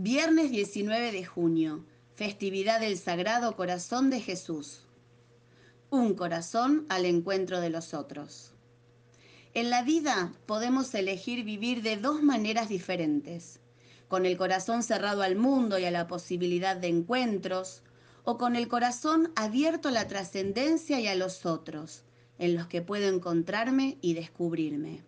Viernes 19 de junio, festividad del Sagrado Corazón de Jesús. Un corazón al encuentro de los otros. En la vida podemos elegir vivir de dos maneras diferentes, con el corazón cerrado al mundo y a la posibilidad de encuentros, o con el corazón abierto a la trascendencia y a los otros, en los que puedo encontrarme y descubrirme.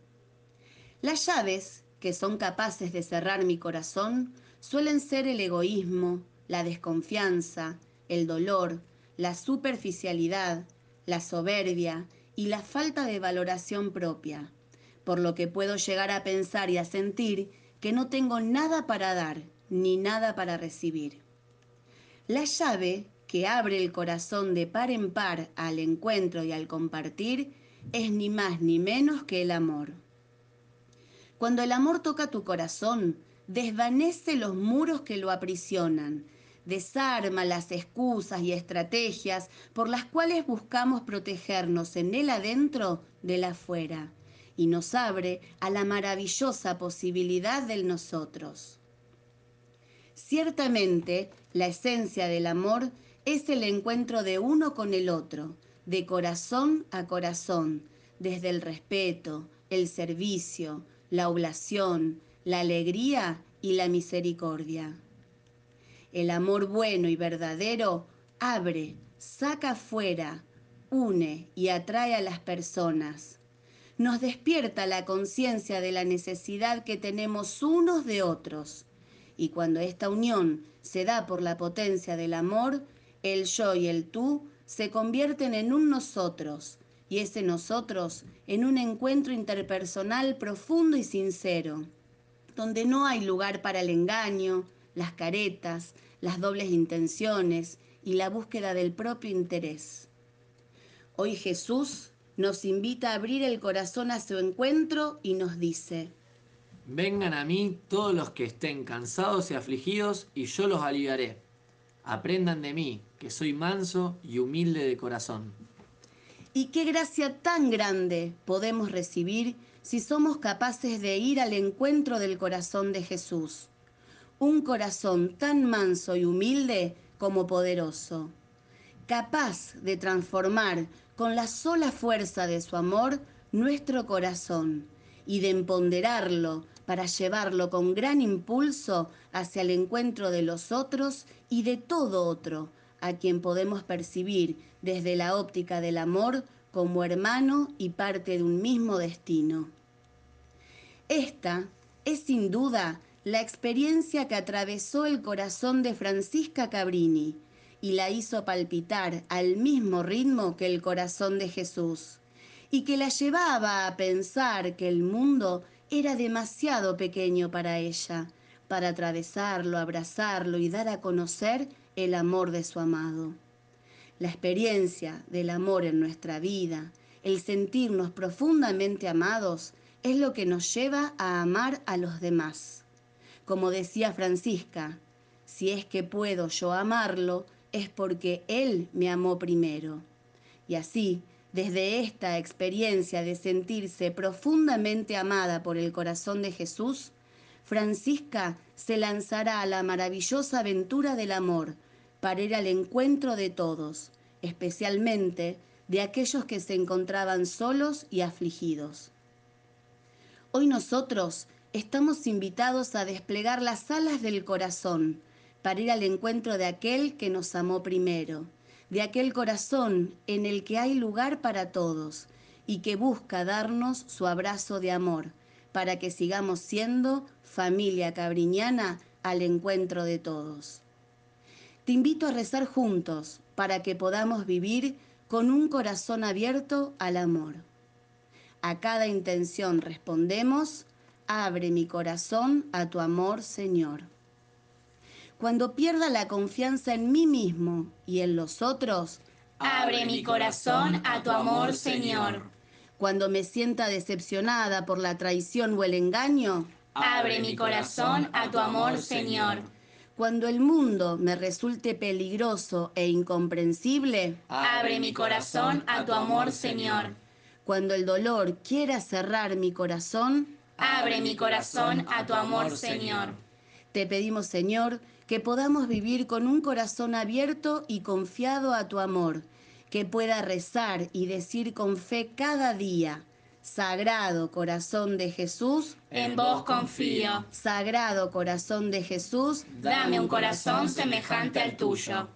Las llaves que son capaces de cerrar mi corazón suelen ser el egoísmo, la desconfianza, el dolor, la superficialidad, la soberbia y la falta de valoración propia, por lo que puedo llegar a pensar y a sentir que no tengo nada para dar ni nada para recibir. La llave que abre el corazón de par en par al encuentro y al compartir es ni más ni menos que el amor. Cuando el amor toca tu corazón, desvanece los muros que lo aprisionan, desarma las excusas y estrategias por las cuales buscamos protegernos en el adentro del afuera y nos abre a la maravillosa posibilidad del nosotros. Ciertamente, la esencia del amor es el encuentro de uno con el otro, de corazón a corazón, desde el respeto, el servicio, la oblación, la alegría y la misericordia. El amor bueno y verdadero abre, saca fuera, une y atrae a las personas. Nos despierta la conciencia de la necesidad que tenemos unos de otros. Y cuando esta unión se da por la potencia del amor, el yo y el tú se convierten en un nosotros, y ese nosotros en un encuentro interpersonal profundo y sincero, donde no hay lugar para el engaño, las caretas, las dobles intenciones y la búsqueda del propio interés. Hoy Jesús nos invita a abrir el corazón a su encuentro y nos dice, Vengan a mí todos los que estén cansados y afligidos, y yo los aliviaré. Aprendan de mí, que soy manso y humilde de corazón y qué gracia tan grande podemos recibir si somos capaces de ir al encuentro del corazón de Jesús. Un corazón tan manso y humilde como poderoso, capaz de transformar con la sola fuerza de su amor nuestro corazón y de empoderarlo para llevarlo con gran impulso hacia el encuentro de los otros y de todo otro, a quien podemos percibir desde la óptica del amor como hermano y parte de un mismo destino. Esta es sin duda la experiencia que atravesó el corazón de Francisca Cabrini y la hizo palpitar al mismo ritmo que el corazón de Jesús, y que la llevaba a pensar que el mundo era demasiado pequeño para ella, para atravesarlo, abrazarlo y dar a conocer el amor de su amado. La experiencia del amor en nuestra vida, el sentirnos profundamente amados, es lo que nos lleva a amar a los demás. Como decía Francisca, si es que puedo yo amarlo, es porque Él me amó primero. Y así, desde esta experiencia de sentirse profundamente amada por el corazón de Jesús, Francisca se lanzará a la maravillosa aventura del amor, para ir al encuentro de todos, especialmente de aquellos que se encontraban solos y afligidos. Hoy nosotros estamos invitados a desplegar las alas del corazón para ir al encuentro de aquel que nos amó primero, de aquel corazón en el que hay lugar para todos y que busca darnos su abrazo de amor para que sigamos siendo familia cabriñana al encuentro de todos. Te invito a rezar juntos para que podamos vivir con un corazón abierto al amor. A cada intención respondemos, abre mi corazón a tu amor, Señor. Cuando pierda la confianza en mí mismo y en los otros, abre mi corazón a tu amor, Señor. Cuando me sienta decepcionada por la traición o el engaño, abre mi corazón a tu amor, Señor cuando el mundo me resulte peligroso e incomprensible, abre mi corazón a tu amor, Señor. Cuando el dolor quiera cerrar mi corazón, abre mi corazón a tu amor, Señor. Te pedimos, Señor, que podamos vivir con un corazón abierto y confiado a tu amor, que pueda rezar y decir con fe cada día, Sagrado corazón de Jesús, En vos confío. Sagrado corazón de Jesús, Dame un corazón semejante al tuyo.